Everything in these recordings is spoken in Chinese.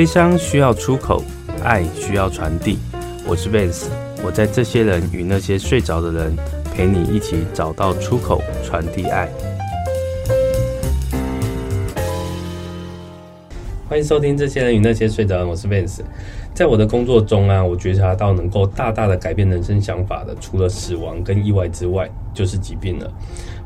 悲伤需要出口，爱需要传递。我是 Vance，我在这些人与那些睡着的人，陪你一起找到出口，传递爱。欢迎收听《这些人与那些睡着人》，我是 Vance。在我的工作中啊，我觉察到能够大大的改变人生想法的，除了死亡跟意外之外，就是疾病了。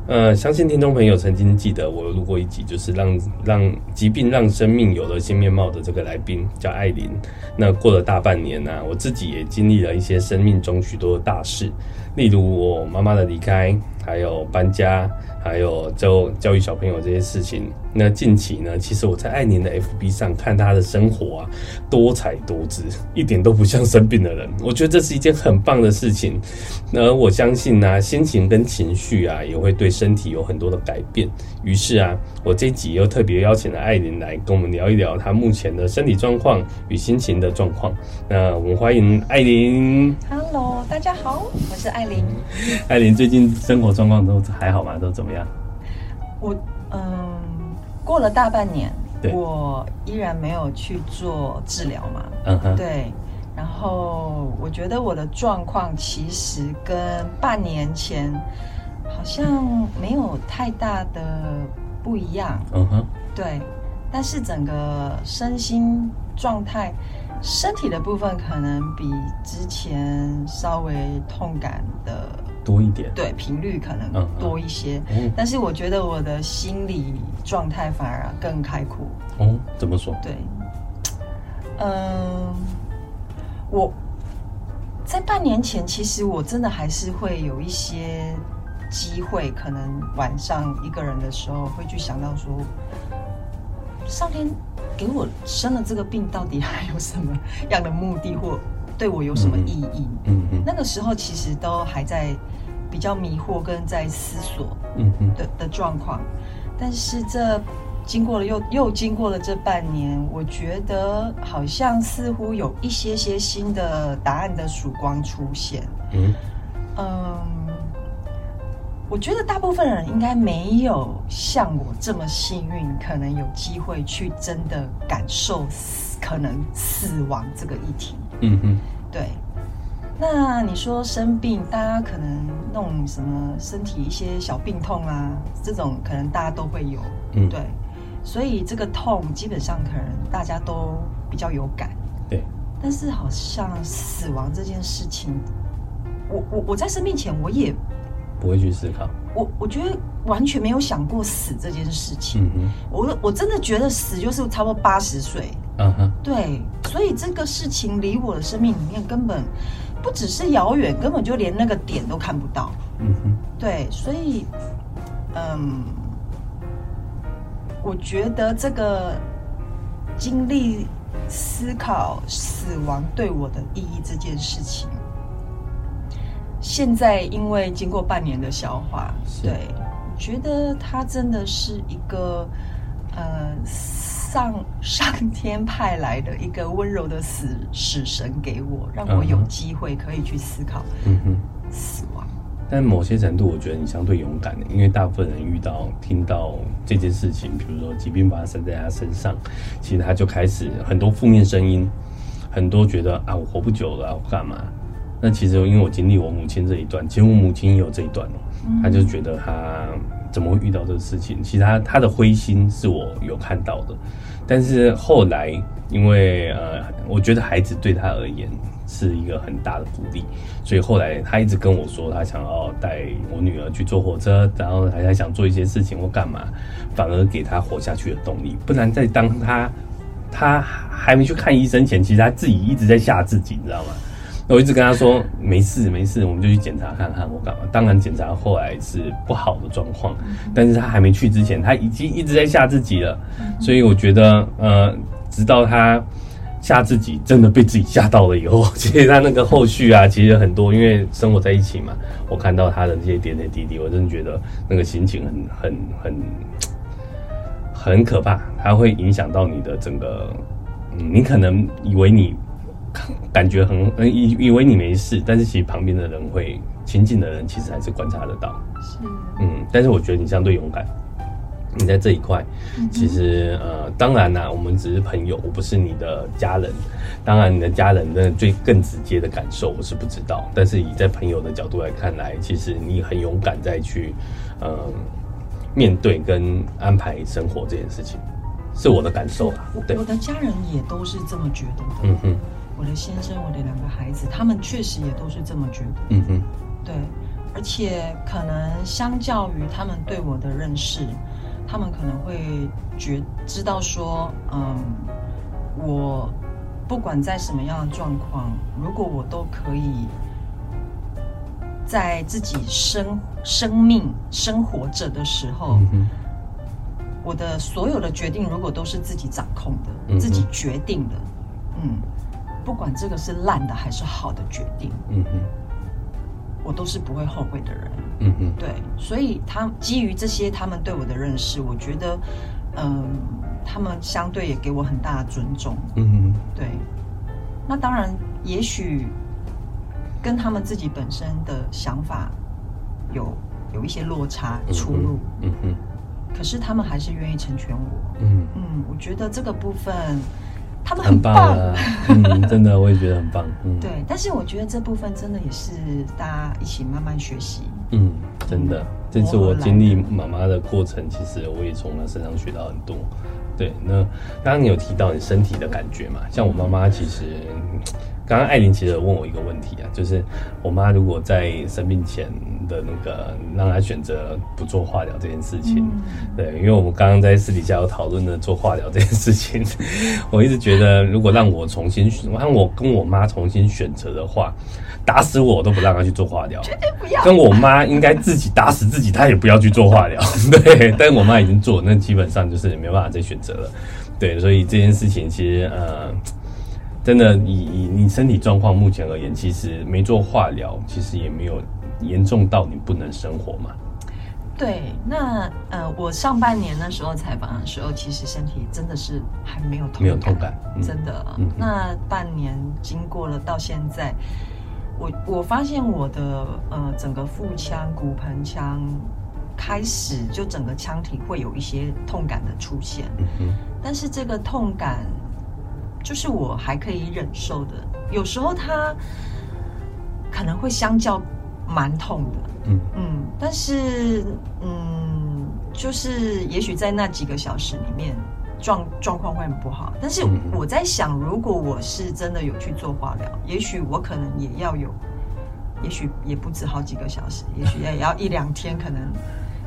呃，相信听众朋友曾经记得我录过一集，就是让让疾病让生命有了新面貌的这个来宾叫艾琳。那过了大半年呢、啊，我自己也经历了一些生命中许多的大事，例如我妈妈的离开，还有搬家，还有教教育小朋友这些事情。那近期呢，其实我在艾琳的 FB 上看她的生活啊，多彩多姿，一点都不像生病的人。我觉得这是一件很棒的事情。那我相信呢、啊，心情跟情绪啊，也会对身体有很多的改变。于是啊，我这集又特别邀请了艾琳来跟我们聊一聊她目前的身体状况与心情的状况。那我们欢迎艾琳。Hello，大家好，我是艾琳。艾琳最近生活状况都还好吗？都怎么样？我嗯。过了大半年，我依然没有去做治疗嘛。嗯哼，对。然后我觉得我的状况其实跟半年前好像没有太大的不一样。嗯哼，对。但是整个身心状态，身体的部分可能比之前稍微痛感的。多一点，对，频率可能多一些，嗯嗯，但是我觉得我的心理状态反而更开阔。哦，怎么说？对，嗯，我在半年前，其实我真的还是会有一些机会，可能晚上一个人的时候会去想到说，上天给我生了这个病，到底还有什么样的目的，或对我有什么意义？嗯嗯，嗯，那个时候其实都还在。比较迷惑跟在思索的，嗯嗯的的状况，但是这经过了又又经过了这半年，我觉得好像似乎有一些些新的答案的曙光出现。嗯嗯，我觉得大部分人应该没有像我这么幸运，可能有机会去真的感受死，可能死亡这个议题。嗯嗯，对。那你说生病，大家可能弄什么身体一些小病痛啊，这种可能大家都会有，嗯，对，所以这个痛基本上可能大家都比较有感，对。但是好像死亡这件事情，我我我在生病前我也不会去思考，我我觉得完全没有想过死这件事情，嗯哼，我我真的觉得死就是差不多八十岁，嗯哼，对，所以这个事情离我的生命里面根本。不只是遥远，根本就连那个点都看不到。嗯哼，对，所以，嗯，我觉得这个经历思考死亡对我的意义这件事情，现在因为经过半年的消化，对，我觉得它真的是一个，呃。上上天派来的一个温柔的死死神给我，让我有机会可以去思考嗯哼死亡。嗯、但某些程度，我觉得你相对勇敢的，因为大部分人遇到听到这件事情，比如说疾病发生在他身上，其实他就开始很多负面声音，很多觉得啊，我活不久了，我干嘛？那其实因为我经历我母亲这一段，其实我母亲也有这一段哦，他就觉得他。怎么会遇到这个事情？其实他他的灰心是我有看到的，但是后来因为呃，我觉得孩子对他而言是一个很大的鼓励，所以后来他一直跟我说，他想要带我女儿去坐火车，然后还还想做一些事情或干嘛，反而给他活下去的动力。不然在当他他还没去看医生前，其实他自己一直在吓自己，你知道吗？我一直跟他说没事没事，我们就去检查看看我干嘛。当然检查后来是不好的状况，但是他还没去之前，他已经一直在吓自己了。所以我觉得，呃，直到他吓自己真的被自己吓到了以后，其实他那个后续啊，其实很多，因为生活在一起嘛，我看到他的这些点点滴滴，我真的觉得那个心情很很很很可怕，它会影响到你的整个，你可能以为你。感觉很以以为你没事，但是其实旁边的人会亲近的人，其实还是观察得到。是，嗯，但是我觉得你相对勇敢，你在这一块，其实呃，当然啦，我们只是朋友，我不是你的家人。当然，你的家人的最更直接的感受我是不知道，但是以在朋友的角度来看来，其实你很勇敢再去呃面对跟安排生活这件事情，是我的感受啦。对，我的家人也都是这么觉得的。嗯哼，我的先生，我的两个孩子，他们确实也都是这么觉得。嗯哼，对，而且可能相较于他们对我的认识。他们可能会觉知道说，嗯，我不管在什么样的状况，如果我都可以在自己生生命生活着的时候，嗯，我的所有的决定如果都是自己掌控的，嗯，自己决定的，嗯，不管这个是烂的还是好的决定，嗯哼，我都是不会后悔的人。嗯嗯，对，所以他基于这些他们对我的认识，我觉得，嗯，他们相对也给我很大的尊重。嗯嗯，对。那当然，也许跟他们自己本身的想法有有一些落差出入。嗯嗯。可是他们还是愿意成全我。嗯嗯，我觉得这个部分他们很棒。很棒啊，嗯，真的，我也觉得很棒。嗯，对。但是我觉得这部分真的也是大家一起慢慢学习。嗯，真的，这次我经历妈妈的过程，其实我也从她身上学到很多。对，那刚刚你有提到你身体的感觉嘛？像我妈妈，其实刚刚艾琳其实有问我一个问题啊，就是我妈如果在生病前的那个让她选择不做化疗这件事情，对，因为我们刚刚在私底下有讨论的做化疗这件事情，我一直觉得如果让我重新选，让我跟我妈重新选择的话。打死我都不让她去做化疗，绝对不要。跟我妈应该自己打死自己，她也不要去做化疗。对，但是我妈已经做，那基本上就是没办法再选择了。对，所以这件事情其实呃，真的以以你身体状况目前而言，其实没做化疗，其实也没有严重到你不能生活嘛。对，那呃，我上半年那时候采访的时候，其实身体真的是还没有痛感，没有痛感，嗯、真的。嗯、那半年经过了到现在。我我发现我的呃整个腹腔、骨盆腔开始就整个腔体会有一些痛感的出现，但是这个痛感就是我还可以忍受的。有时候它可能会相较蛮痛的，嗯嗯，但是嗯，就是也许在那几个小时里面。状状况会很不好，但是我在想，如果我是真的有去做化疗，也许我可能也要有，也许也不止好几个小时，也许也要一两天，可能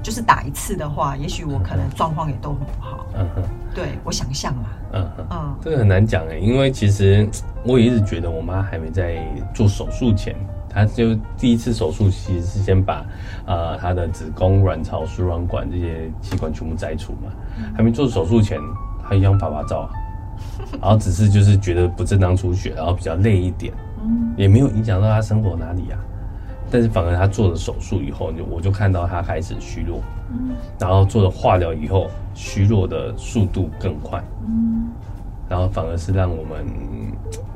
就是打一次的话，也许我可能状况也都很不好。嗯哼，对，我想象嘛。嗯哼，嗯，这个很难讲哎，因为其实我也一直觉得我妈还没在做手术前，她就第一次手术其实是先把呃她的子宫、卵巢、输卵管这些器官全部摘除嘛，还没做手术前。她一样拍拍照，然后只是就是觉得不正当出血，然后比较累一点，嗯，也没有影响到她生活哪里啊。但是反而他做了手术以后，就我就看到他开始虚弱，嗯，然后做了化疗以后，虚弱的速度更快，嗯，然后反而是让我们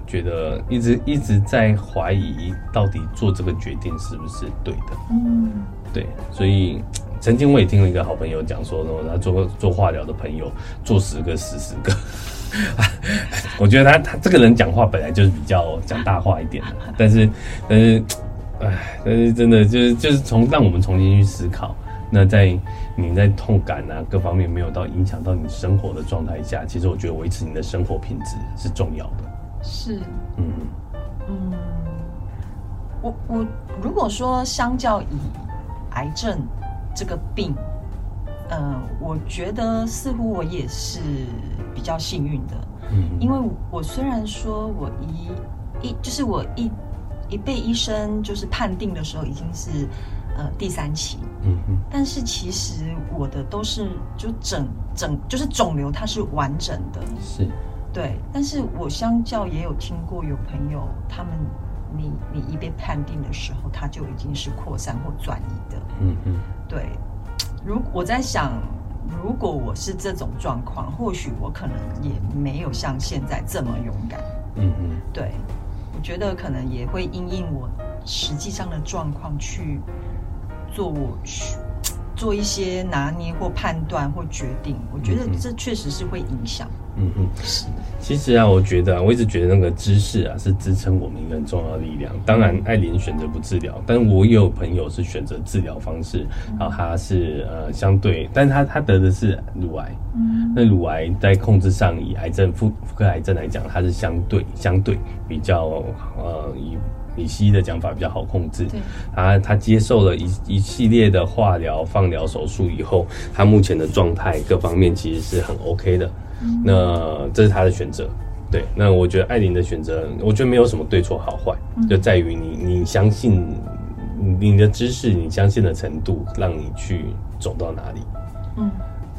觉得一直一直在怀疑，到底做这个决定是不是对的，嗯，对，所以。曾经我也听了一个好朋友讲说，他做做化疗的朋友做十个死十个。我觉得他他这个人讲话本来就是比较讲大话一点的，但是但是唉，但是真的就是就是从让我们重新去思考，那在你在痛感啊各方面没有到影响到你生活的状态下，其实我觉得维持你的生活品质是重要的。是，嗯嗯，我我如果说相较以癌症。这个病，嗯、呃，我觉得似乎我也是比较幸运的，嗯，因为我虽然说我一一就是我一一被医生就是判定的时候已经是呃第三期，嗯嗯，但是其实我的都是就整整就是肿瘤它是完整的，是，对，但是我相较也有听过有朋友他们。你你一被判定的时候，它就已经是扩散或转移的。嗯嗯，对。如我在想，如果我是这种状况，或许我可能也没有像现在这么勇敢。嗯嗯，对。我觉得可能也会因应我实际上的状况去做我去做一些拿捏或判断或决定，我觉得这确实是会影响。嗯哼，是。其实啊，我觉得啊，我一直觉得那个知识啊是支撑我们一个很重要的力量。当然，艾琳选择不治疗，但我也有朋友是选择治疗方式，然后他是呃相对，但他他得的是乳癌。嗯，那乳癌在控制上，以癌症妇妇科癌症来讲，它是相对相对比较呃以。以西医的讲法比较好控制，对，他他接受了一一系列的化疗、放疗、手术以后，他目前的状态各方面其实是很 OK 的。嗯、那这是他的选择，对。那我觉得艾琳的选择，我觉得没有什么对错好坏，嗯、就在于你你相信你的知识，你相信的程度，让你去走到哪里。嗯，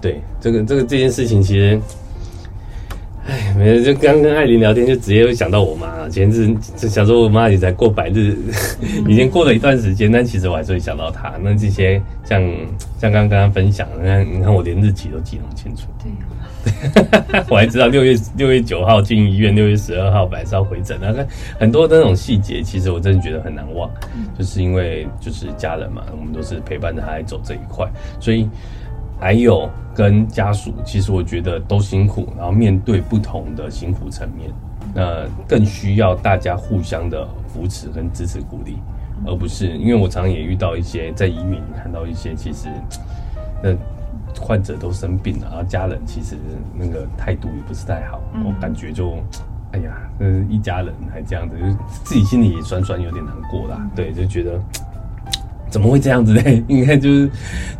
对，这个这个这件事情其实。哎，没有，就刚跟艾琳聊天，就直接会想到我妈。前阵就想说，我妈也才过百日，已经过了一段时间，但其实我还是会想到她。那这些像像刚刚跟她分享，你看，你看我连日期都记得很清楚。对啊，我还知道六月六月九号进医院，六月十二号白烧回诊。那很多的那种细节，其实我真的觉得很难忘。就是因为就是家人嘛，我们都是陪伴着她走这一块，所以。还有跟家属，其实我觉得都辛苦，然后面对不同的辛苦层面，那更需要大家互相的扶持跟支持鼓励，而不是因为我常常也遇到一些在医院里看到一些，其实那患者都生病了，然后家人其实那个态度也不是太好，我感觉就哎呀，嗯，一家人还这样子，就自己心里也酸酸有点难过啦，对，就觉得。怎么会这样子呢？应该就是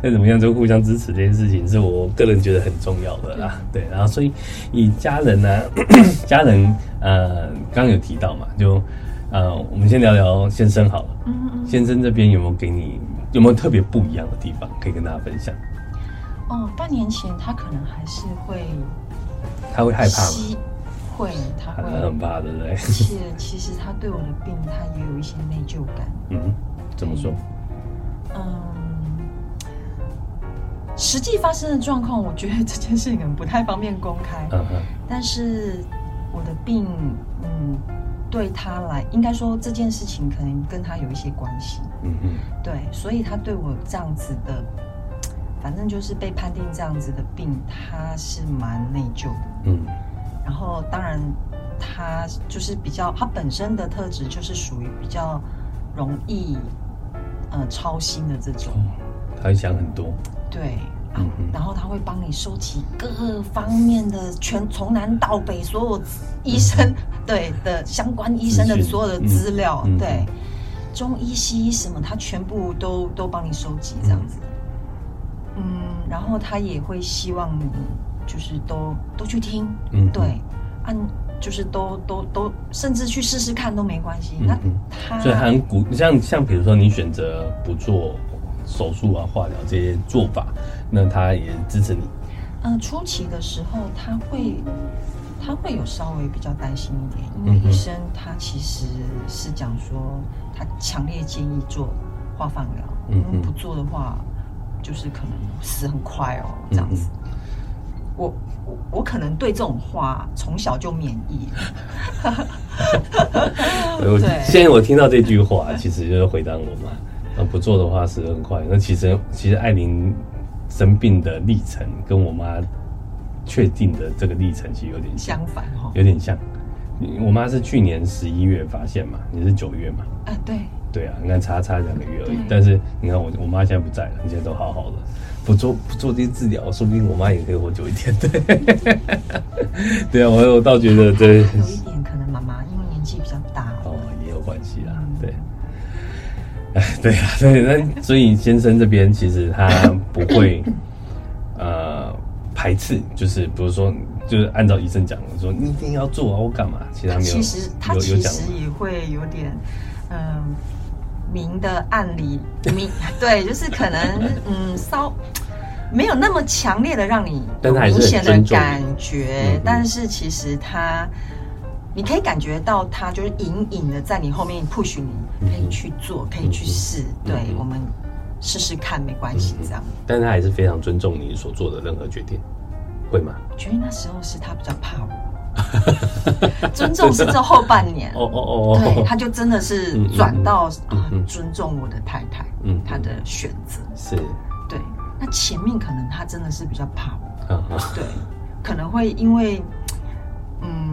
再怎么样就互相支持这件事情，是我个人觉得很重要的啦。对，然后所以以家人呢、啊，家人呃，刚刚有提到嘛，就呃，我们先聊聊先生好了。嗯嗯。先生这边有没有给你有没有特别不一样的地方可以跟大家分享？哦，半年前他可能还是会，他会害怕吗？会，他会他很怕，对不对？而且其实他对我的病，他也有一些内疚感。嗯，怎么说？嗯，实际发生的状况，我觉得这件事情可能不太方便公开。嗯哼。但是我的病，嗯，对他来，应该说这件事情可能跟他有一些关系。嗯嗯。对，所以他对我这样子的，反正就是被判定这样子的病，他是蛮内疚的。嗯。然后，当然，他就是比较，他本身的特质就是属于比较容易。呃，操心的这种，他会讲很多，对，嗯，然后他会帮你收集各方面的全从南到北所有医生、嗯、对的相关医生的所有的资料，嗯、对，中医西医什么，他全部都都帮你收集这样子，嗯，然后他也会希望你就是都都去听，嗯，对，按。就是都都都，甚至去试试看都没关系。嗯、那他所以很鼓，像像比如说你选择不做手术啊、化疗这些做法，那他也支持你。嗯、呃，初期的时候他会他会有稍微比较担心一点，因为医生他其实是讲说他强烈建议做化放疗，嗯哼，因为不做的话就是可能死很快哦，这样子。嗯我我我可能对这种话从小就免疫。对，现在我听到这句话，其实就是回答我嘛。那不做的话死很快。那其实其实艾琳生病的历程跟我妈确定的这个历程其实有点相反哈，有点像。我妈是去年十一月发现嘛，你是九月嘛？啊，对。对啊，你看差差两个月而已。但是你看我我妈现在不在了，现在都好好的。不做不做这些治疗，说不定我妈也可以活久一点。对，对啊，我我倒觉得对。有一点可能妈妈因为年纪比较大哦，也有关系啦。对，哎，对啊，对，那所以先生这边其实他不会呃排斥，就是比如说，就是按照医生讲的说，你一定要做啊，我干嘛？其实他没有，其实他其实也会有点嗯。呃明的暗里明，对，就是可能嗯，稍没有那么强烈的让你有明显的感觉，但，但是其实他，你可以感觉到他就是隐隐的在你后面 push 你，可以去做，可以去试，对，我们试试看，没关系，这样。但是他还是非常尊重你所做的任何决定，会吗？我觉得那时候是他比较怕我。尊重是这后半年。哦哦哦，对，他就真的是转到啊，尊重我的太太，嗯，他的选择。是，对，那前面可能他真的是比较怕我，啊。对，可能会因为，嗯，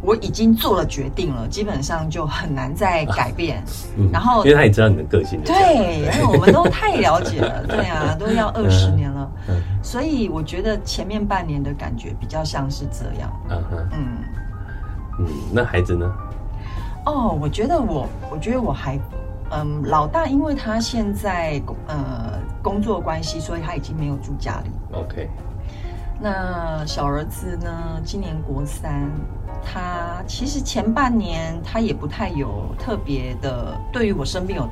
我已经做了决定了，基本上就很难再改变。嗯然后，因为他也知道你的个性，对，因为我们都太了解了，对啊，都要二十年了，嗯所以我觉得前面半年的感觉比较像是这样，嗯。嗯，那孩子呢？哦，我觉得我，我觉得我还，嗯，老大，因为他现在呃工作关系，所以他已经没有住家里。OK，那小儿子呢，今年国三，他其实前半年他也不太有特别的，对于我生病有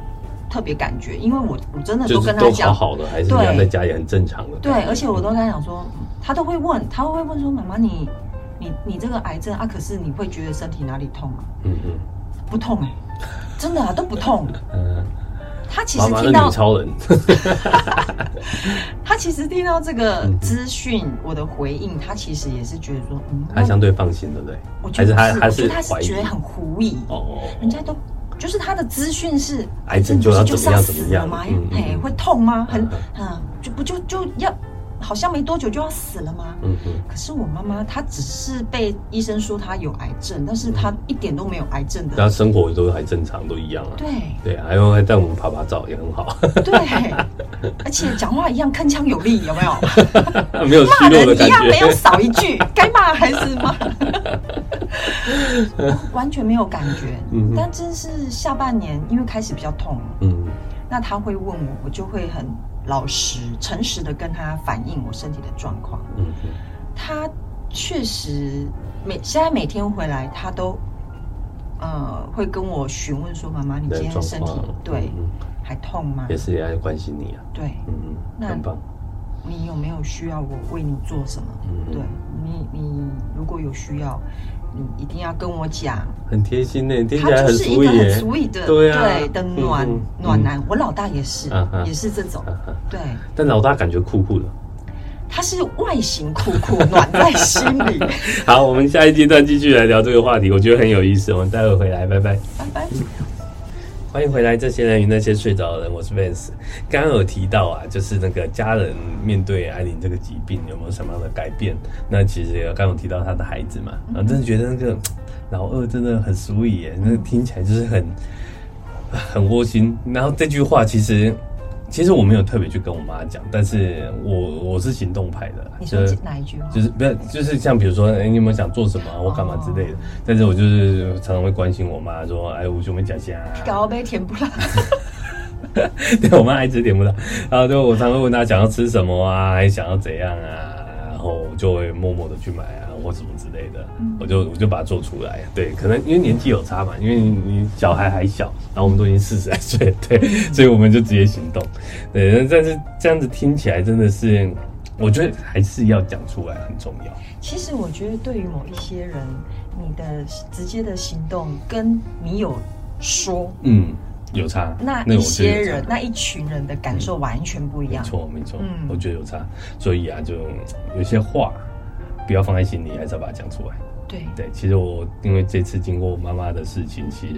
特别感觉，因为我我真的都跟他讲，就是好好的，还是养在家也很正常的。对，而且我都跟他讲说，他都会问，他会问说，妈妈你你你这个癌症啊，可是你会觉得身体哪里痛吗？嗯嗯不痛哎、真的啊都不痛。嗯，他其实听到女超人，他其实听到这个嗯资讯，我的回应，他其实也是觉得说，嗯，他相对放心，对不对？我觉得是，还是他他我觉得他觉得很狐疑，哦，人家都就是他的资讯是癌症就要怎么样？怎么样嗯嗯哎，会痛吗？很嗯嗯，就不就就要好像没多久就要死了吗？嗯嗯可是我妈妈她只是被医生说她有癌症，但是她一点都没有癌症的。她生活都还正常，都一样啊。对对啊，还有还带我们拍拍照，也很好，对，而且讲话一样铿锵有力，有没有？没有虚骂人一弱的感样没有。少一句，该骂还是骂，完全没有感觉。嗯但真是下半年，因为开始比较痛，嗯那他会问我，我就会很老实、诚实的跟他反映我身体的状况。嗯嗯他确实每现在每天回来，他都呃会跟我询问说：“妈妈，你今天身体对嗯还痛吗也是也爱关心你啊。？”对。嗯嗯，那很棒。你有没有需要我为你做什么？嗯对你，你如果有需要，你一定要跟我讲。很贴心呢，听起他来很就是一个很俗耶。sweet 的，对啊的暖、暖男。我老大也是，也是这种。对，但老大感觉酷酷的。他是外形酷酷，暖在心里。好，我们下一阶段继续来聊这个话题，我觉得很有意思。我们待会回来，拜拜。拜拜。欢迎回来，这些人与那些睡着的人，我是 Vance。刚刚有提到啊，就是那个家人面对艾琳这个疾病有没有什么样的改变？那其实刚刚有提到他的孩子嘛，啊，真的觉得那个 老二真的很 sweet 耶，那个听起来就是很很窝心。然后这句话其实其实我没有特别去跟我妈讲，但是我我是行动派的，你说哪一句话？就是不要就是像比如说，哎、你有没有想做什么啊，或干嘛之类的？但是我就是常常会关心我妈，说，哎，我兄妹讲下啊。搞杯甜不辣。对，我妈爱吃甜不辣，然后就我常会问她想要吃什么啊，还想要怎样啊，然后就会默默的去买啊，或什么之类的，我就我就把它做出来。对，可能因为年纪有差嘛，因为你你小孩还小，然后我们都已经四十来岁，对，所以我们就直接行动。对，但是这样子听起来真的是，我觉得还是要讲出来很重要。其实我觉得，对于某一些人，你的直接的行动跟你有说，嗯，有差。那一那我觉得些人、那一群人的感受完全不一样。没错，没错，嗯我觉得有差，所以啊，就有些话不要放在心里，还是要把它讲出来。对，对，其实我因为这次经过我妈妈的事情，其实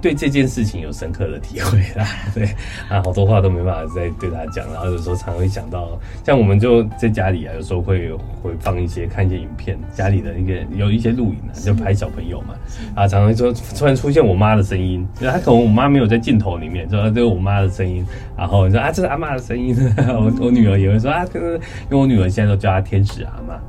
对这件事情有深刻的体会啦。对啊，好多话都没办法再对她讲，然后有时候常会想到，像我们就在家里啊，有时候会会放一些看一些影片，家里的那个有一些录影啊，就拍小朋友嘛，啊，常常说突然出现我妈的声音，就她可能我妈没有在镜头里面，说这是我妈的声音，然后你说啊，这是阿妈的声音，我我女儿也会说啊，这个因为我女儿现在都叫她天使阿妈，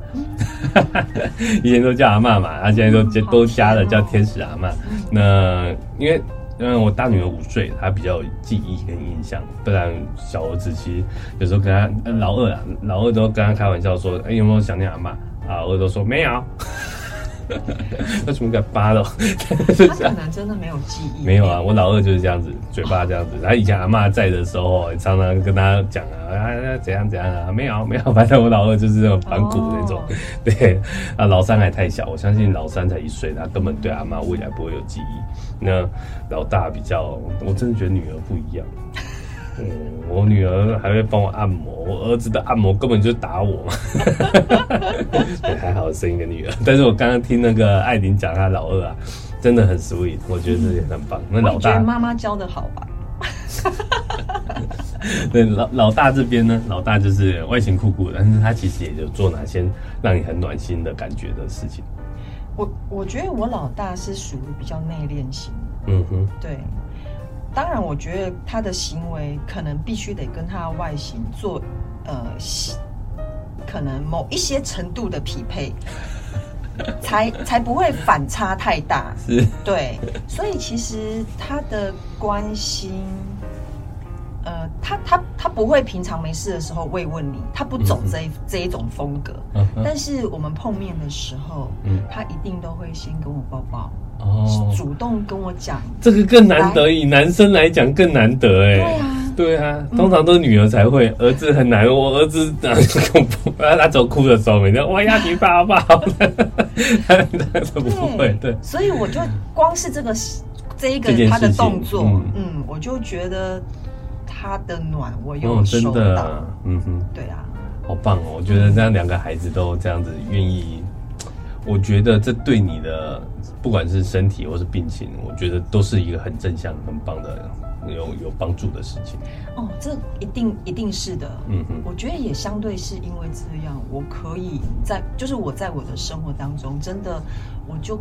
以前都叫阿妈嘛，他现在都都瞎了叫天使阿妈。那因为因为我大女儿五岁，她比较有记忆跟印象，不然小儿子其实有时候跟她呃老二啊，老二都跟她开玩笑说，哎、有没有想念阿妈？啊，老二都说没有。为什么给扒了？他可能真的没有记忆。没有啊，我老二就是这样子，嘴巴这样子。他以前阿妈在的时候，常常跟他讲啊，啊怎样怎样啊，没有 没有，反正我老二就是那种反骨那种。哦对啊，老三还太小，我相信老三才一岁，他根本对阿妈未来不会有记忆。那老大比较，我真的觉得女儿不一样。嗯，我女儿还会帮我按摩，我儿子的按摩根本就打我嘛。对，还好生一个女儿，但是我刚刚听那个艾琳讲她老二啊，真的很 sweet，我觉得这也很棒。那老大我觉得妈妈教的好吧。对，老老大这边呢，老大就是外形酷酷的，但是他其实也就做哪些让你很暖心的感觉的事情。我我觉得我老大是属于比较内敛型的，嗯哼，对。当然，我觉得他的行为可能必须得跟他的外形做呃，可能某一些程度的匹配，才才不会反差太大。是，对。所以其实他的关心。呃，他他他不会平常没事的时候慰问你，他不走这一、嗯、这一种风格。嗯、但是我们碰面的时候，嗯，他一定都会先跟我抱抱，哦，主动跟我讲。这个更难得，以男生来讲更难得，哎，对啊，对啊，通常都是女儿才会，儿子很难。我儿子啊，恐怖，他走哭的时候，每天我要你爸爸，他不会，对。所以我就光是这个 这一个他的动作，嗯，嗯，我就觉得。他的暖我有收到，哦，真的啊，嗯哼，对啊，好棒哦！我觉得这样两个孩子都这样子愿意，我觉得这对你的不管是身体或是病情，我觉得都是一个很正向、很棒的、有有帮助的事情。哦，这一定一定是的，嗯哼，我觉得也相对是因为这样，我可以在就是我在我的生活当中，真的我就。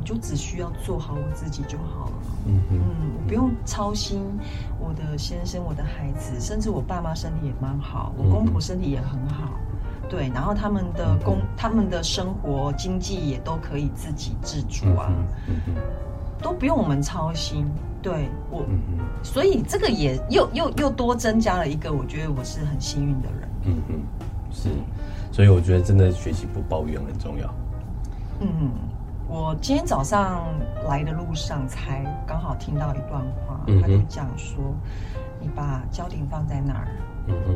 我就只需要做好我自己就好了。嗯嗯，我不用操心我的先生、我的孩子，甚至我爸妈身体也蛮好，我公婆身体也很好。对，然后他们的工、他们的生活经济也都可以自给自足啊，都不用我们操心。对我，所以这个也又又又多增加了一个，我觉得我是很幸运的人。嗯嗯，是，所以我觉得真的学习不抱怨很重要。嗯。我今天早上来的路上，才刚好听到一段话，他就讲说：“你把焦点放在哪儿，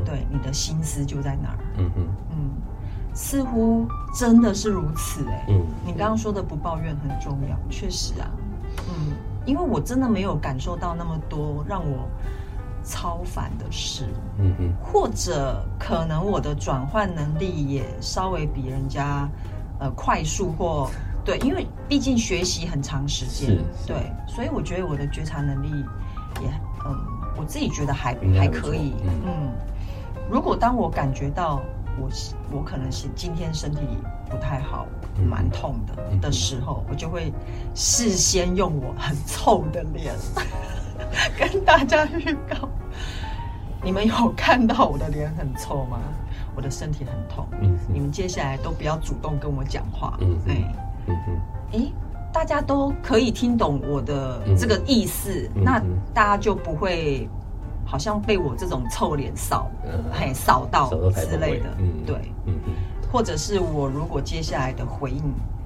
对，你的心思就在那儿。”嗯嗯嗯，似乎真的是如此哎。嗯，你刚刚说的不抱怨很重要，确实啊。嗯，因为我真的没有感受到那么多让我超凡的事。嗯嗯，或者可能我的转换能力也稍微比人家呃快速或。对，因为毕竟学习很长时间，对，所以我觉得我的觉察能力也，嗯，我自己觉得还还可以，嗯。如果当我感觉到我我可能是今天身体不太好，蛮痛的的时候，我就会事先用我很臭的脸 跟大家预告，你们有看到我的脸很臭吗？我的身体很痛，嗯，你们接下来都不要主动跟我讲话，嗯，哎。嗯哼，诶，大家都可以听懂我的这个意思，嗯、那大家就不会好像被我这种臭脸扫，嘿、嗯，扫到之类的，嗯、对，嗯，或者是我如果接下来的回应，呃。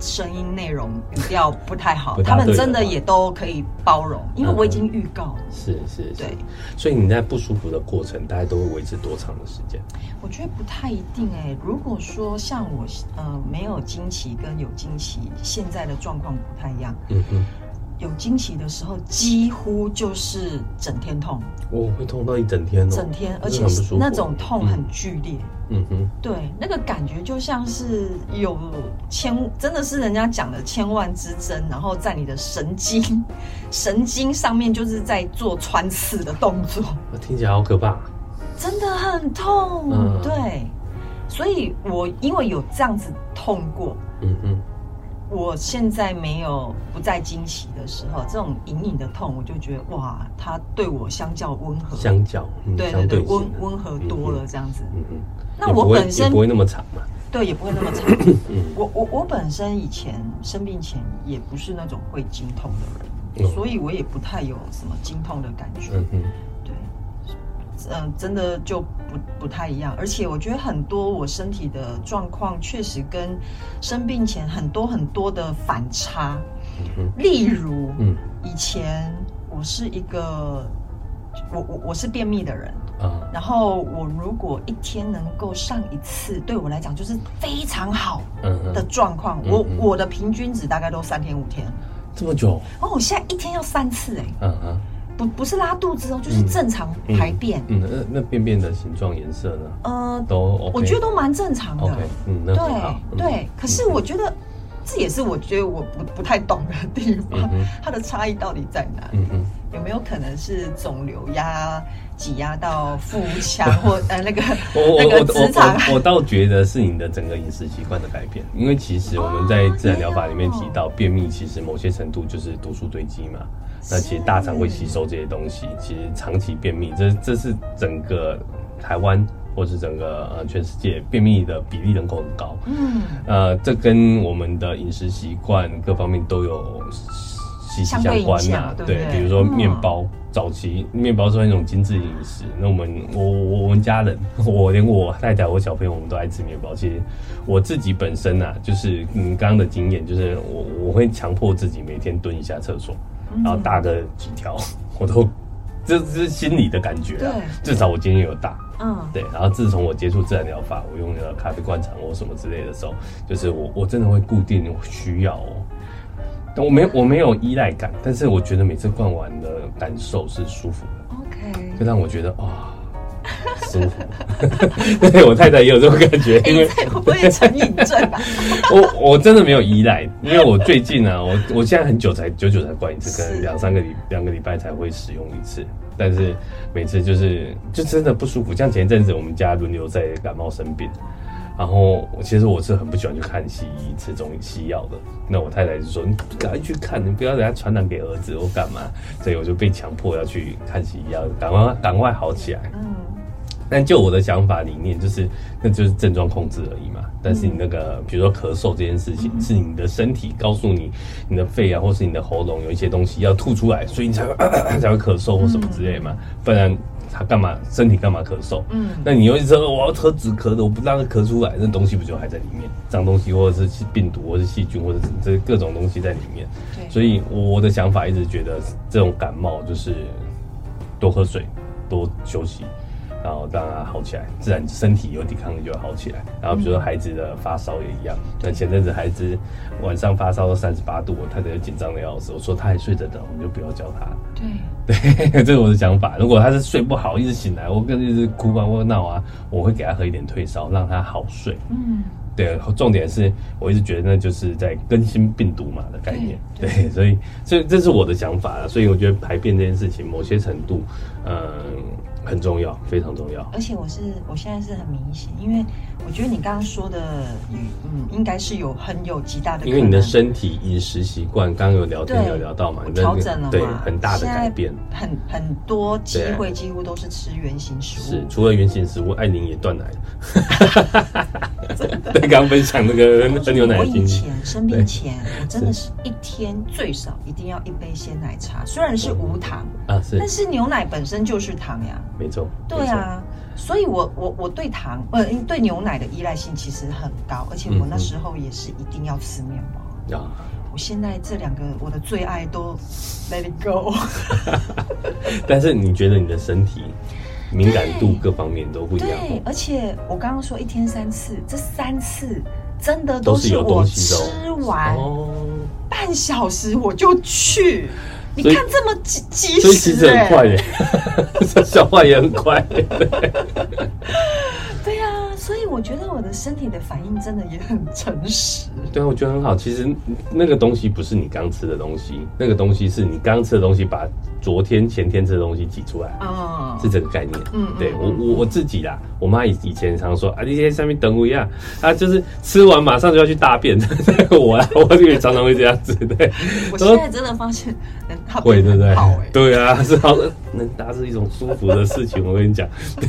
声音内容语调不太好，他们真的也都可以包容，因为我已经预告了。是是是，对。所以你在不舒服的过程，大概都会维持多长的时间？我觉得不太一定哎。如果说像我呃没有经期跟有经期，现在的状况不太一样。嗯哼。有经期的时候，几乎就是整天痛。我会痛到一整天哦。整天，而且那种痛很剧烈。嗯哼。对，那个感觉就像是有千，真的是人家讲的千万之针，然后在你的神经、神经上面就是在做穿刺的动作。听起来好可怕。真的很痛。嗯。对。所以我因为有这样子痛过。嗯哼。我现在没有不再惊喜的时候，这种隐隐的痛，我就觉得哇，它对我相较温和，相较，嗯、对对对，温温和多了这样子。嗯嗯。那我本身也不会那么长嘛？对，也不会那么长。嗯。我我我本身以前生病前也不是那种会经痛的人，嗯、所以我也不太有什么经痛的感觉。嗯对。嗯，真的就不不太一样，而且我觉得很多我身体的状况确实跟生病前很多很多的反差。例如，嗯，以前我是一个，我我我是便秘的人，然后我如果一天能够上一次，对我来讲就是非常好的状况。我我的平均值大概都三天五天，这么久？哦，我现在一天要三次，哎，嗯嗯。不不是拉肚子哦，就是正常排便。嗯，嗯，那那便便的形状、颜色呢？呃，都，我觉得都蛮正常的。OK，嗯，那对对。可是我觉得这也是我觉得我不不太懂的地方，嗯、它的差异到底在哪里？嗯、有没有可能是肿瘤压挤压到腹腔 或呃那个我那个直肠？我我，我倒觉得是你的整个饮食习惯的改变，因为其实我们在自然疗法里面提到，便秘其实某些程度就是毒素堆积嘛。那其实大肠会吸收这些东西，其实长期便秘，这这是整个台湾。或是整个呃全世界便秘的比例人口很高，嗯，呃，这跟我们的饮食习惯各方面都有息息相关呐。对，比如说面包，早期面包算一种精致饮食。那我们我我们家人，我连我太太、我小朋友，我们都爱吃面包。其实我自己本身啊，就是你刚刚的经验，就是我我会强迫自己每天蹲一下厕所，然后大个几条，我都这这是心理的感觉啊。至少我今天有大。嗯，对，然后自从我接触自然疗法，我用了咖啡灌肠或什么之类的时候，就是我我真的会固定需要我没有我没有依赖感，但是我觉得每次灌完的感受是舒服的，OK，就让我觉得啊、哦、舒服。对，我太太也有这种感觉，因为我也成瘾症吧。我我真的没有依赖，因为我最近呢、啊，我我现在很久才久久才灌一次，可能两三个礼 两个礼拜才会使用一次。但是每次就是就真的不舒服，像前一阵子我们家轮流在感冒生病，然后其实我是很不喜欢去看西医吃中西药的。那我太太就说：“你赶快去看，你不要等下传染给儿子我干嘛。”所以我就被强迫要去看西医，要赶快赶快好起来。嗯。但就我的想法理念，就是那就是症状控制而已嘛。但是你那个，比如说咳嗽这件事情，是你的身体告诉你，你的肺啊，或是你的喉咙有一些东西要吐出来，所以你才会 才会咳嗽或什么之类嘛。不然他干嘛？身体干嘛咳嗽？嗯。那你又一直说我要喝止咳的，我不让它咳出来，那东西不就还在里面？脏东西，或者是病毒，或者是细菌，或者是这各种东西在里面。对。所以我的想法一直觉得，这种感冒就是多喝水，多休息。然后让它好起来，自然身体有抵抗力就好起来。然后比如说孩子的发烧也一样，那前阵子孩子晚上发烧到三十八度，我太太就紧张的要死。我说他还睡得着，我们就不要叫他。对对，这是我的想法。如果他是睡不好，一直醒来，我跟一直哭啊或闹啊，我会给他喝一点退烧，让他好睡。嗯，对，重点是我一直觉得那就是在更新病毒嘛的概念。对，对，所以这这是我的想法。所以我觉得排便这件事情，某些程度，嗯。很重要，非常重要。而且我是，我现在是很明显，因为我觉得你刚刚说的，嗯，应该是有很有极大的。因为你的身体饮食习惯，刚刚有聊天有聊到嘛，调整了嘛，对，很大的改变，很很多机会几乎都是吃原型食物。是，除了原型食物，艾宁也断奶了。对，刚刚分享那个喝牛奶。我以前生病前，我真的是一天最少一定要一杯鲜奶茶，虽然是无糖啊，是，但是牛奶本身就是糖呀。没错，对啊，所以我我我对糖呃对牛奶的依赖性其实很高，而且我那时候也是一定要吃面包啊。我现在这两个我的最爱都 let it go。但是你觉得你的身体敏感度各方面都不一样？对，而且我刚刚说一天三次，这三次真的都是我吃完半小时我就去。你看这么及及时，所以其实很快耶，消化也很快。对呀、啊，所以我觉得我的身体的反应真的也很诚实。对啊，我觉得很好。其实那个东西不是你刚吃的东西，那个东西是你刚吃的东西把。昨天前天吃的东西挤出来哦，是这个概念。嗯，对我我我自己啦，我妈以以前常说啊，你在上面等我一下，啊，就是吃完马上就要去大便。我啊，我也常常会这样子。对，我现在真的发现能，会对不对？对啊，是好的，能大是一种舒服的事情。我跟你讲，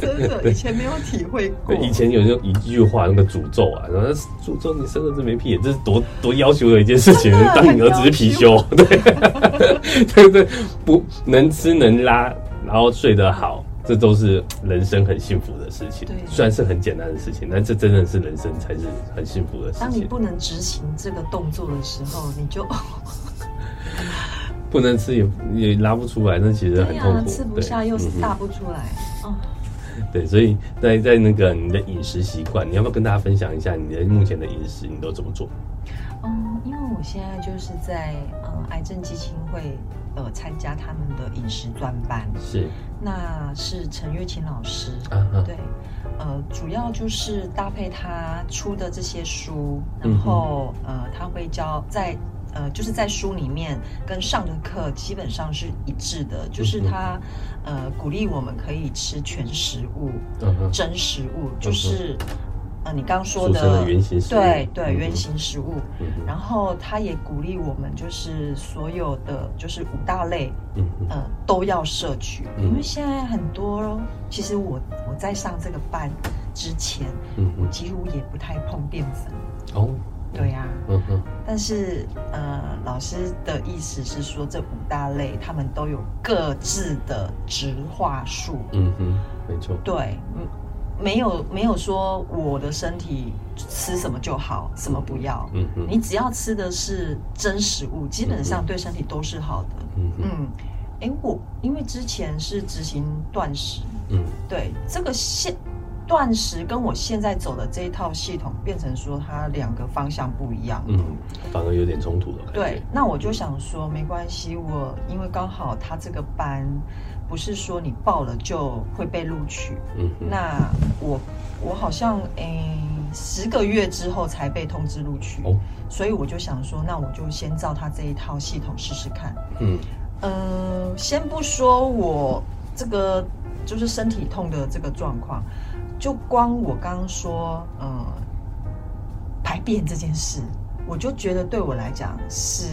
真的以前没有体会过。以前有就一句话，那个诅咒啊，然后诅咒你生儿子没屁眼，这是多多要求的一件事情。当你儿子是貔貅，对。对对，不能吃能拉，然后睡得好，这都是人生很幸福的事情。对，虽然是很简单的事情，但这真的是人生才是很幸福的事情。当你不能执行这个动作的时候，你就 不能吃也也拉不出来，那其实很痛苦。啊、吃不下又是大不出来。嗯、对，所以在在那个你的饮食习惯，你要不要跟大家分享一下你的目前的饮食，你都怎么做？嗯，因为。我现在就是在呃癌症基金会呃参加他们的饮食专班，是，那是陈月琴老师，对，呃，主要就是搭配他出的这些书，然后、嗯、呃他会教在呃就是在书里面跟上的课基本上是一致的，就是他、嗯、呃鼓励我们可以吃全食物，嗯、真食物，就是。嗯呃，你刚刚说的，的原型食物对对，原型食物。嗯、然后他也鼓励我们，就是所有的就是五大类，嗯哼呃，都要摄取。嗯、因为现在很多，其实我我在上这个班之前，嗯，我几乎也不太碰淀粉。哦，对呀、啊，嗯哼。但是呃，老师的意思是说，这五大类他们都有各自的植化素。嗯哼，没错。对，嗯。没有没有说我的身体吃什么就好，什么不要。嗯嗯，你只要吃的是真食物，基本上对身体都是好的。嗯嗯，哎，我因为之前是执行断食，嗯，对，这个现断食跟我现在走的这一套系统，变成说它两个方向不一样，嗯，反而有点冲突了。对，那我就想说没关系，我因为刚好他这个班。不是说你报了就会被录取，嗯，那我我好像诶、欸、十个月之后才被通知录取，哦，所以我就想说，那我就先照他这一套系统试试看，嗯，呃，先不说我这个就是身体痛的这个状况，就光我刚刚说呃排便这件事，我就觉得对我来讲是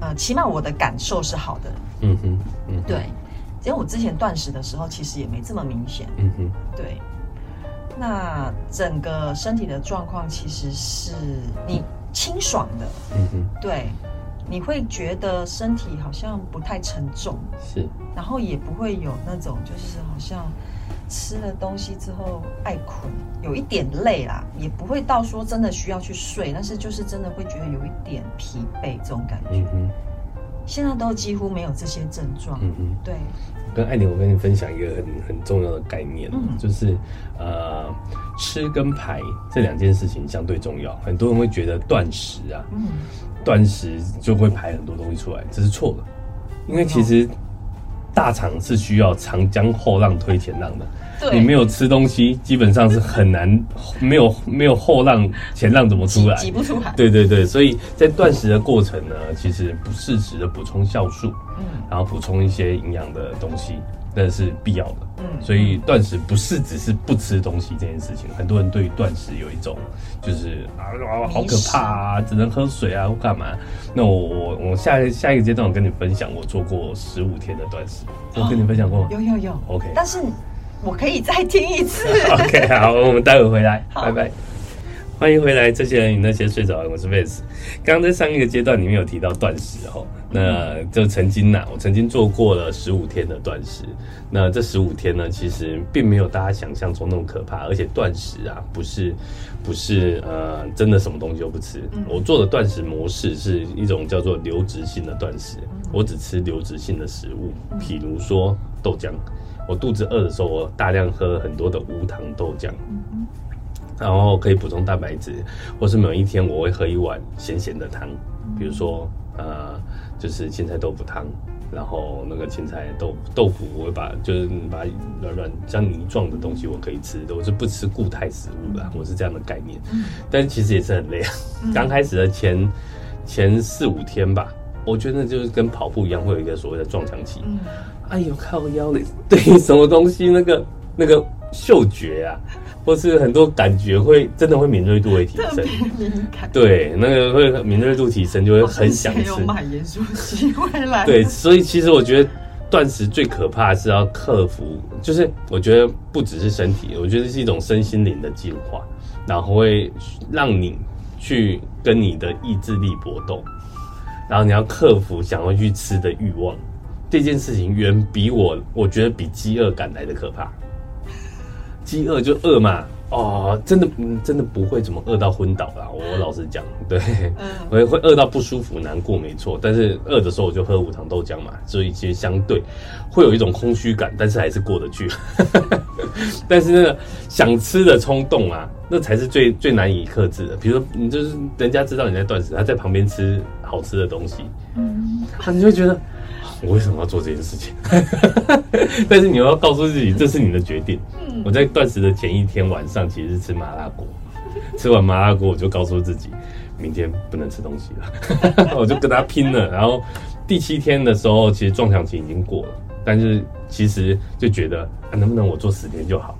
呃起码我的感受是好的，嗯哼，嗯哼，对。因为我之前断食的时候，其实也没这么明显。嗯哼，对。那整个身体的状况其实是你清爽的。嗯哼，对。你会觉得身体好像不太沉重。是。然后也不会有那种就是好像吃了东西之后爱困，有一点累啦，也不会到说真的需要去睡，但是就是真的会觉得有一点疲惫这种感觉。嗯哼。现在都几乎没有这些症状。嗯嗯，对。跟艾琳，我跟你分享一个很很重要的概念，嗯、就是呃，吃跟排这两件事情相对重要。很多人会觉得断食啊，嗯、断食就会排很多东西出来，这是错的。因为其实大肠是需要长江后浪推前浪的。对你没有吃东西，基本上是很难没有没有后浪前浪怎么出来？挤不出来。对对对，所以在断食的过程呢，其实不适时的补充酵素，嗯，然后补充一些营养的东西，那是必要的。嗯，所以断食不是只是不吃东西这件事情。很多人对于断食有一种就是啊啊好可怕啊，只能喝水啊或干嘛？那我我我下下一个阶段我跟你分享，我做过十五天的断食，我跟你分享过吗？有有有，OK，但是。我可以再听一次。OK，好，我们待会回来，好拜拜。欢迎回来，这些人与那些睡着的，我是 Vance。刚刚在上一个阶段里面有提到断食哦，那就曾经呐、啊，我曾经做过了十五天的断食。那这十五天呢，其实并没有大家想象中那么可怕，而且断食啊，不是不是呃，真的什么东西都不吃。我做的断食模式是一种叫做流质性的断食，我只吃流质性的食物，譬如说豆浆。我肚子饿的时候，我大量喝很多的无糖豆浆，然后可以补充蛋白质，或是每一天我会喝一碗咸咸的汤，比如说呃，就是青菜豆腐汤，然后那个青菜豆豆腐我会把就是把软软像泥状的东西我可以吃，我是不吃固态食物的，我是这样的概念，但其实也是很累啊。刚开始的前前四五天吧，我觉得就是跟跑步一样，会有一个所谓的撞墙期。哎呦，靠腰嘞！对于什么东西，那个那个嗅觉啊，或是很多感觉会，真的会敏锐度会提升。敏感对，那个会敏锐度提升，就会很想吃。有买盐酥鸡回来。对，所以其实我觉得断食最可怕的是要克服，就是我觉得不只是身体，我觉得是一种身心灵的进化，然后会让你去跟你的意志力搏斗，然后你要克服想要去吃的欲望。这件事情远比我，我觉得比饥饿感来的可怕。饥饿就饿嘛。哦，真的，嗯，真的不会怎么饿到昏倒啦。我老实讲，对，嗯，会会饿到不舒服、难过，没错。但是饿的时候我就喝无糖豆浆嘛，所以其实相对会有一种空虚感，但是还是过得去。但是那个想吃的冲动啊，那才是最最难以克制的。比如说，你就是人家知道你在断食，他在旁边吃好吃的东西，嗯，他你就会觉得。我为什么要做这件事情？但是你要告诉自己，这是你的决定。我在断食的前一天晚上，其实是吃麻辣锅。吃完麻辣锅，我就告诉自己，明天不能吃东西了。我就跟他拼了。然后第七天的时候，其实撞墙期已经过了，但是其实就觉得，啊，能不能我做十天就好？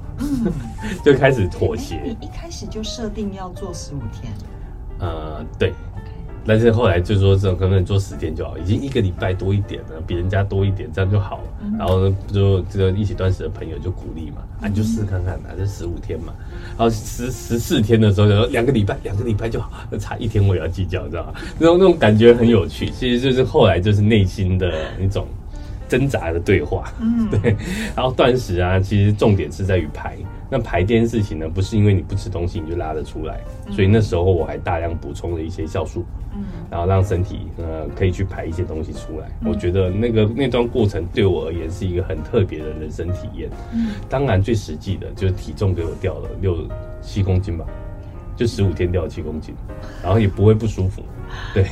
就开始妥协。你一开始就设定要做十五天？呃，对。但是后来就说这种可能做十天就好，已经一个礼拜多一点了，比人家多一点，这样就好了。嗯、然后呢，就这个一起断食的朋友就鼓励嘛，啊，你就试试看看嘛，这十五天嘛。然后十十四天的时候就说两个礼拜，两个礼拜就好，那差一天我也要计较，知道吗？那种那种感觉很有趣，其实就是后来就是内心的那种挣扎的对话。嗯，对。然后断食啊，其实重点是在于排。那排这件事情呢，不是因为你不吃东西你就拉得出来，所以那时候我还大量补充了一些酵素，嗯，然后让身体呃可以去排一些东西出来。我觉得那个那段过程对我而言是一个很特别的人生体验。当然最实际的就是体重给我掉了六七公斤吧，就十五天掉了七公斤，然后也不会不舒服，对，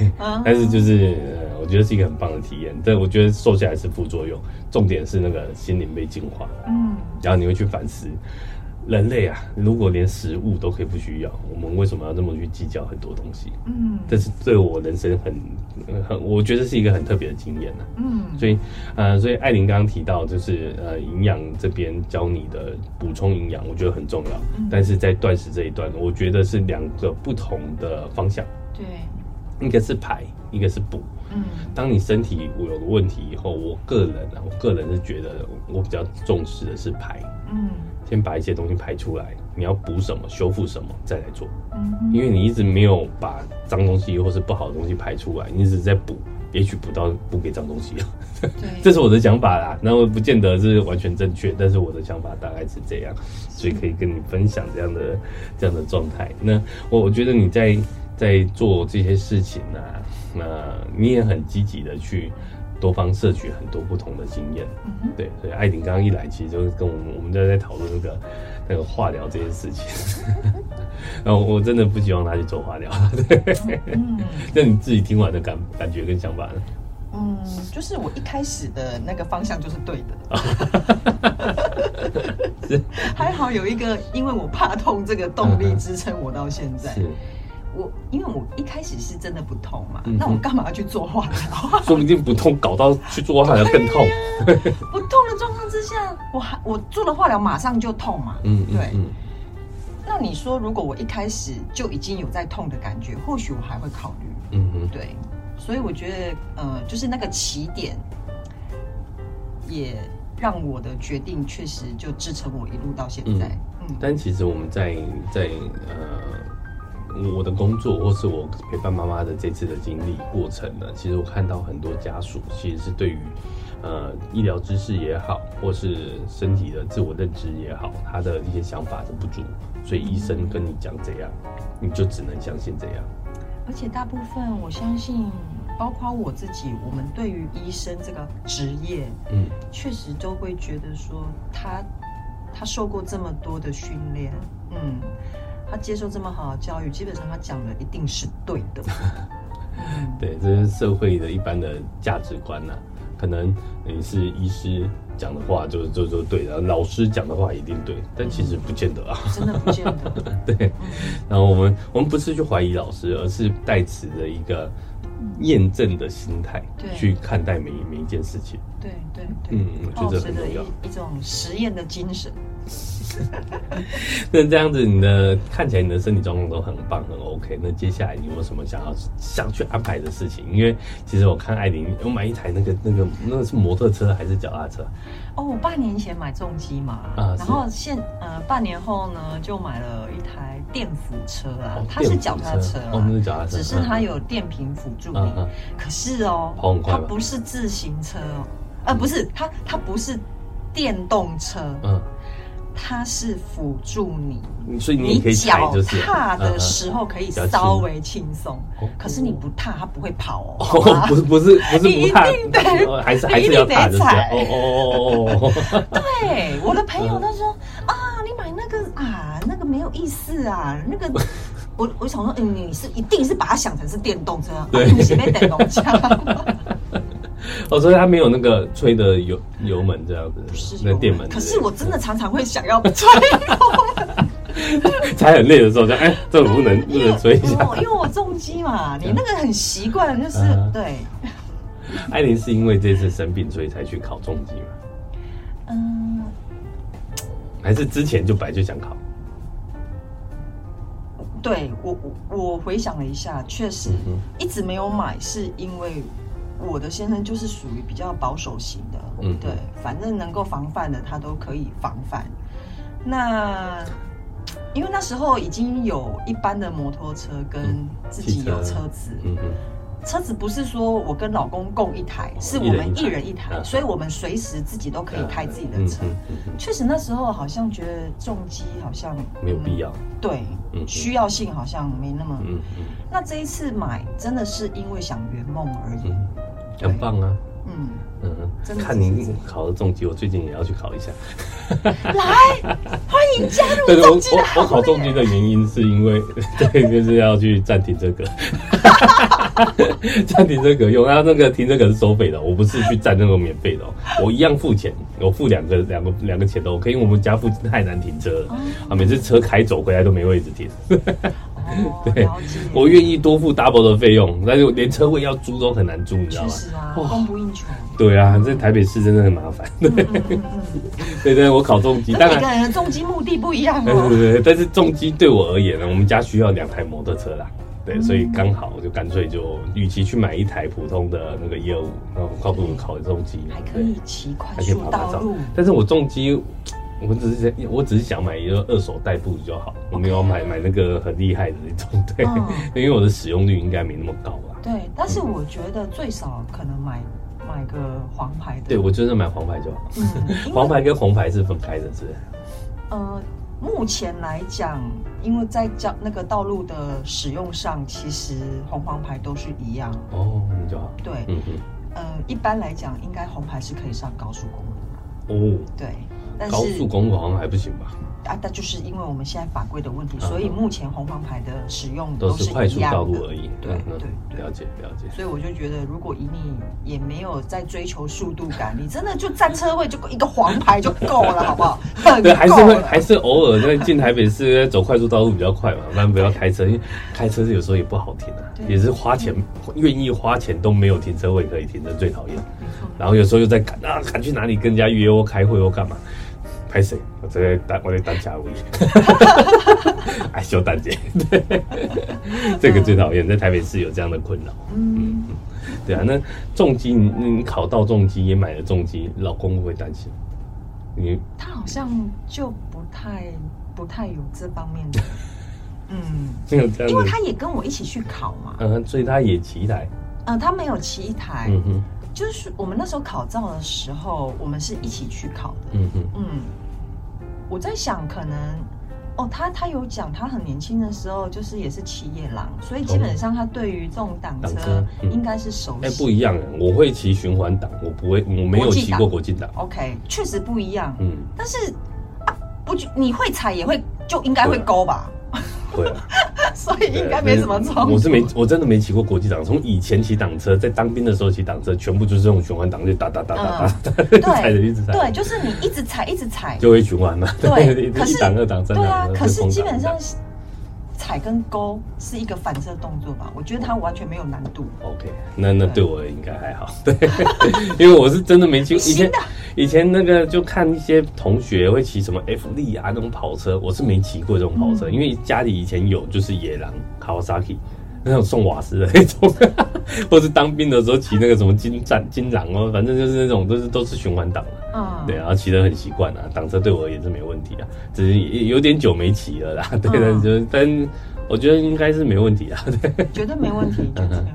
但是就是我觉得是一个很棒的体验。但我觉得瘦下来是副作用，重点是那个心灵被净化，嗯，然后你会去反思。人类啊，如果连食物都可以不需要，我们为什么要这么去计较很多东西？嗯，这是对我人生很很，我觉得是一个很特别的经验呢、啊。嗯，所以呃，所以艾琳刚刚提到，就是呃，营养这边教你的补充营养，我觉得很重要。嗯，但是在断食这一段，我觉得是两个不同的方向。对，一个是排，一个是补。嗯，当你身体有了问题以后，我个人啊，我个人是觉得我比较重视的是排。嗯。先把一些东西排出来，你要补什么、修复什么，再来做。嗯，因为你一直没有把脏东西或是不好的东西排出来，你一直在补，也许补到补给脏东西了。对，这是我的想法啦。那我不见得是完全正确，但是我的想法大概是这样，所以可以跟你分享这样的这样的状态。那我我觉得你在在做这些事情呢、啊，那你也很积极的去。多方摄取很多不同的经验，嗯，对，所以艾琳刚刚一来，其实就是跟我们我们在在讨论那个那个化疗这件事情。然后我真的不希望他去做化疗，对。嗯，那你自己听完的感感觉跟想法呢？嗯，就是我一开始的那个方向就是对的。是，还好有一个因为我怕痛这个动力支撑我到现在。是。我因为我一开始是真的不痛嘛，嗯、那我干嘛要去做化疗？说不定不痛，搞到去做化疗更痛。不痛的状况之下，我还我做了化疗马上就痛嘛。嗯，对。嗯、那你说，如果我一开始就已经有在痛的感觉，或许我还会考虑。嗯嗯，对。所以我觉得，呃，就是那个起点，也让我的决定确实就支撑我一路到现在。嗯，嗯，但其实我们在在呃。我的工作，或是我陪伴妈妈的这次的经历过程呢，其实我看到很多家属其实是对于，呃，医疗知识也好，或是身体的自我认知也好，他的一些想法的不足，所以医生跟你讲怎样，你就只能相信这样。而且大部分我相信，包括我自己，我们对于医生这个职业，嗯，确实都会觉得说他他受过这么多的训练，嗯。他接受这么好的教育，基本上他讲的一定是对的。嗯、对，这是社会的一般的价值观呐、啊。可能你是医师讲的话就就就对的，老师讲的话一定对，但其实不见得啊。真的不见得。对。然后我们我们不是去怀疑老师，而是带持着一个验证的心态去看待每每一件事情。对对对。嗯，我觉得很重要。一一种实验的精神。那这样子，你的看起来你的身体状况都很棒，很 OK。那接下来你有没有什么想要想去安排的事情？因为其实我看艾琳我买一台那个那个那个是摩托车还是脚踏车？哦，我半年前买重机嘛，啊，然后现呃半年后呢就买了一台电辅车啊，哦、它是脚踏车，哦，那是脚踏车，只是它有电瓶辅助你。嗯、可是哦，它不是自行车哦，呃，不是，它它不是电动车，嗯。它是辅助你，所以你可以踩，就是踏的时候可以稍微轻松。可是你不踏，它不会跑哦。不是不是不是不踏，还是还是要踏，就是哦哦哦哦。对，我的朋友他说啊，你买那个啊，那个没有意思啊，那个 我我想说，嗯，你是一定是把它想成是电动车，对，你是被电动车。哦，所以它没有那个吹的油油门这样子，那电门。可是我真的常常会想要吹油门，踩很累的时候就哎，这不能不能吹一下，因为我重机嘛，你那个很习惯，就是对。艾琳是因为这次生病所以才去考重机嘛？嗯，还是之前就本来就想考？对我我我回想了一下，确实一直没有买，是因为。我的先生就是属于比较保守型的，嗯，对，反正能够防范的他都可以防范。那因为那时候已经有一般的摩托车跟自己有车子，嗯嗯，车子不是说我跟老公共一台，是我们一人一台，所以我们随时自己都可以开自己的车。确实那时候好像觉得重机好像没有必要，对，需要性好像没那么。那这一次买真的是因为想圆梦而已。很棒啊！嗯嗯，看您考的重机，我最近也要去考一下。来，欢迎加入 重机。我我考重机的原因是因为，对，就是要去暂停这个，暂停这个用。它那个停车格是收费的，我不是去占那个免费的，我一样付钱，我付两个两个两个钱都可以，因为我们家附近太难停车了啊，每次车开走回来都没位置停。对，我愿意多付 double 的费用，但是连车位要租都很难租，你知道吗？是啊，供不应求。对啊，在台北市真的很麻烦。对，对对，我考重机，当然每个人的重机目的不一样哦。对对对，但是重机对我而言呢，我们家需要两台摩托车啦，对，所以刚好就干脆就，与其去买一台普通的那个一二五，然后靠不如考重机，还可以骑快速道路。但是我重机。我只是想，我只是想买一个二手代步就好，我没有买买那个很厉害的那种，对，因为我的使用率应该没那么高吧。对，但是我觉得最少可能买买个黄牌的。对，我就是买黄牌就好。嗯 黄牌跟红牌是分开的，是。呃，目前来讲，因为在交那个道路的使用上，其实红黄牌都是一样。哦，那就好。对，嗯嗯。呃，一般来讲，应该红牌是可以上高速公路的。哦，对。高速公路好像还不行吧？啊，那就是因为我们现在法规的问题，所以目前红黄牌的使用都是快速道路而已。对对了解了解。所以我就觉得，如果以你也没有在追求速度感，你真的就占车位就一个黄牌就够了，好不好？对，还是会还是偶尔在进台北市走快速道路比较快嘛，不然不要开车，因为开车是有时候也不好停啊，也是花钱愿意花钱都没有停车位可以停，的最讨厌。然后有时候又在赶啊，赶去哪里跟人家约或开会或干嘛。拍谁？我在单，我在单家位，哎，修单姐，对，这个最讨厌，在台北市有这样的困扰。嗯，对啊，那重机，你你考到重机也买了重机，老公会不会担心？你他好像就不太不太有这方面的，嗯，没有这样，因为他也跟我一起去考嘛，嗯，所以他也骑一台，嗯，他没有骑一台，嗯哼，就是我们那时候考照的时候，我们是一起去考的，嗯嗯，嗯。我在想，可能哦，他他有讲，他很年轻的时候就是也是骑野狼，所以基本上他对于这种挡车应该是熟悉。哎，不一样，我会骑循环挡，我不会，我没有骑过国际挡。OK，确实不一样。嗯，但是啊，不，你会踩也会，就应该会勾吧。会啊，所以应该没什么错。我是没，我真的没骑过国际挡。从以前骑挡车，在当兵的时候骑挡车，全部就是这种循环挡，就哒哒哒哒哒，踩着一直踩。对，就是你一直踩，一直踩，就会循环嘛。对，可是一挡二挡三挡。对啊，可是基本上踩跟勾是一个反射动作吧？我觉得它完全没有难度。OK，那那对我应该还好。对，因为我是真的没骑过。以前以前那个就看一些同学会骑什么 F 力啊那种跑车，我是没骑过这种跑车，因为家里以前有就是野狼 Kawasaki 那种送瓦斯的那种，或是当兵的时候骑那个什么金战金狼哦，反正就是那种都是都是循环档啊。对，然后骑得很习惯啊，挡车对我而言是没问题啊，只是有点久没骑了啦。对，但是但我觉得应该是没问题啊，对，绝对没问题，绝对没问题。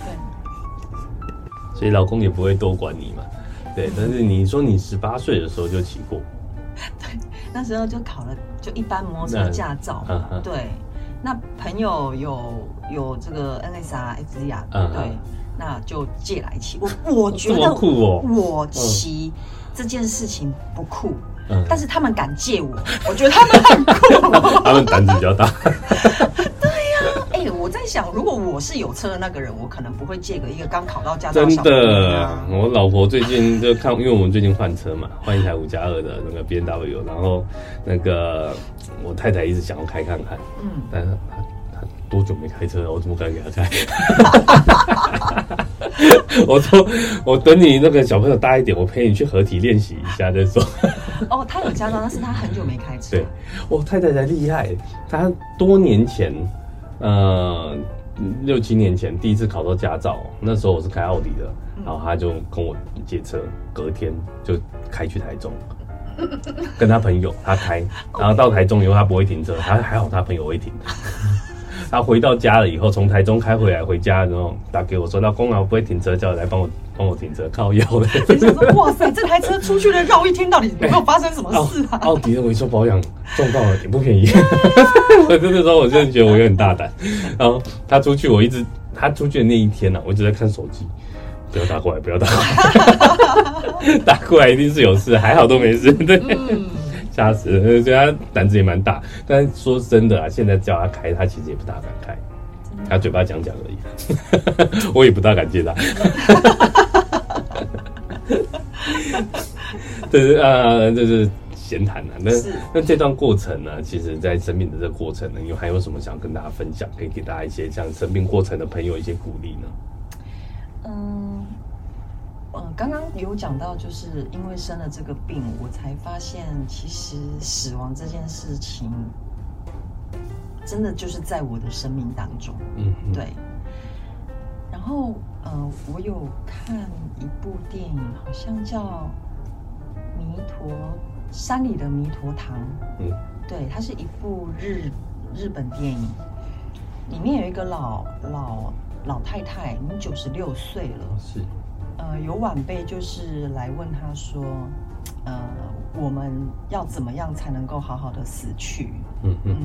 对，所以老公也不会多管你嘛。对，但是你说你十八岁的时候就骑过，对，那时候就考了就一般摩托车驾照，对。那朋友有有这个 NSR XDR，对，那就借来骑。我我觉得我骑这件事情不酷，但是他们敢借我，我觉得他们很酷，他们胆子比较大。对呀，哎我在想，如果我是有车的那个人，我可能不会借给一个刚考到驾照的我老婆最近就看，因为我们最近换车嘛，换一台五加二的那个 BMW，然后那个我太太一直想要开看看，嗯，但是多久没开车了？我怎么敢给她开？我说 我等你那个小朋友大一点，我陪你去合体练习一下再说。哦，他有驾照，但是他很久没开车。对，我太太才厉害，她多年前。呃，六七年前第一次考到驾照，那时候我是开奥迪的，然后他就跟我借车，隔天就开去台中，跟他朋友他开，然后到台中以后他不会停车，他还好他朋友会停。他回到家了以后，从台中开回来回家，然后打给我说：“老公啊，我不会停车，叫你来帮我帮我停车，靠腰的。”哇塞，这台车出去了绕一天，到底有没有发生什么事啊？奥迪的维修保养撞到了，也不便宜。我真的说，我真的觉得我有点大胆。然后他出去，我一直他出去的那一天呢、啊，我一直在看手机，不要打过来，不要打过来，打过来一定是有事，还好都没事。对。嗯吓死了，所以他胆子也蛮大。但是说真的啊，现在叫他开，他其实也不大敢开，他嘴巴讲讲而已。我也不大敢接他。这是啊，这是闲谈啊。那那这段过程呢，其实，在生病的这个过程呢，有还有什么想跟大家分享？可以给大家一些像生病过程的朋友一些鼓励呢？嗯。嗯，刚刚有讲到，就是因为生了这个病，我才发现其实死亡这件事情，真的就是在我的生命当中。嗯，对。然后，呃，我有看一部电影，好像叫《弥陀山里的弥陀堂》。嗯，对，它是一部日日本电影，里面有一个老老老太太，已经九十六岁了。是。呃，有晚辈就是来问他说，呃，我们要怎么样才能够好好的死去？嗯嗯。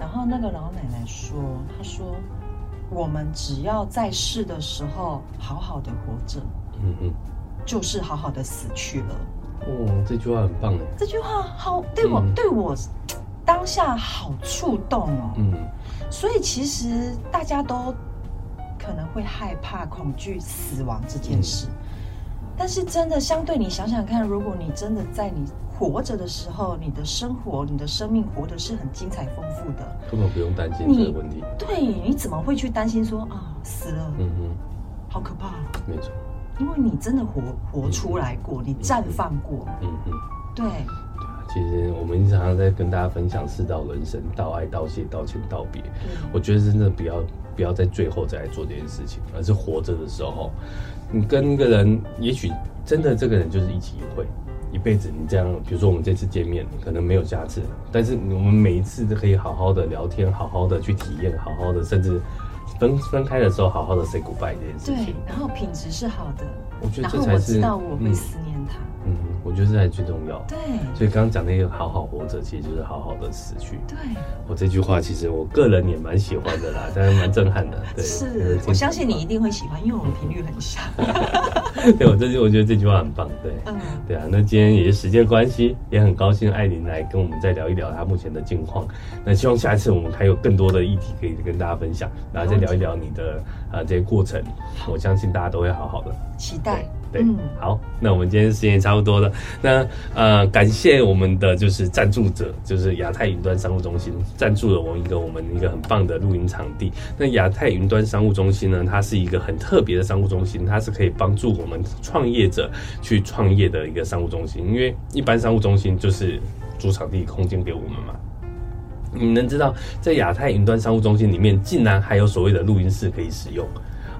然后那个老奶奶说，她说，我们只要在世的时候好好的活着，嗯嗯，就是好好的死去了。哦，这句话很棒哎。这句话好，对我、嗯、对我当下好触动哦。嗯。所以其实大家都。可能会害怕、恐惧死亡这件事，嗯、但是真的相对，你想想看，如果你真的在你活着的时候，你的生活、你的生命活得是很精彩、丰富的，根本不用担心这个问题。对，你怎么会去担心说啊死了？嗯嗯，好可怕。没错，因为你真的活活出来过，嗯、你绽放过。嗯嗯，对。其实我们常常在跟大家分享四道人生：道爱、道谢、道歉、道别。嗯、我觉得真的不要不要在最后再来做这件事情，而是活着的时候，你跟一个人，也许真的这个人就是一起一会，一辈子。你这样，比如说我们这次见面，可能没有下次，但是我们每一次都可以好好的聊天，好好的去体验，好好的，甚至分分开的时候，好好的 say goodbye 这件事情。对，然后品质是好的，我觉得这才是。知道我会思念他。嗯嗯，我觉得这才最重要。对，所以刚刚讲那个好好活着，其实就是好好的死去。对，我这句话其实我个人也蛮喜欢的啦，但是蛮震撼的。对，是，我相信你一定会喜欢，因为我们频率很像。对，我这句我觉得这句话很棒。对，嗯，对啊，那今天也是时间关系，也很高兴艾琳来跟我们再聊一聊她目前的近况。那希望下一次我们还有更多的议题可以跟大家分享，然后再聊一聊你的啊这些过程。我相信大家都会好好的。期待。对，好，那我们今天时间也差不多了。那呃，感谢我们的就是赞助者，就是亚太云端商务中心赞助了我一个我们一个很棒的录音场地。那亚太云端商务中心呢，它是一个很特别的商务中心，它是可以帮助我们创业者去创业的一个商务中心。因为一般商务中心就是租场地空间给我们嘛。你能知道，在亚太云端商务中心里面，竟然还有所谓的录音室可以使用。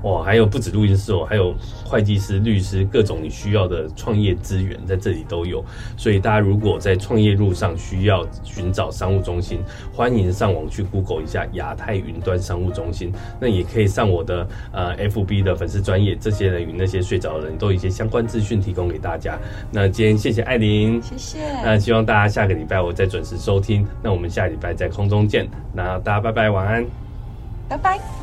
哇，还有不止录音室哦，还有会计师、律师，各种你需要的创业资源在这里都有。所以大家如果在创业路上需要寻找商务中心，欢迎上网去 Google 一下亚太云端商务中心。那也可以上我的呃 FB 的粉丝专页，这些人与那些睡着的人都有一些相关资讯提供给大家。那今天谢谢艾琳，谢谢。那希望大家下个礼拜我再准时收听。那我们下礼拜在空中见。那大家拜拜，晚安，拜拜。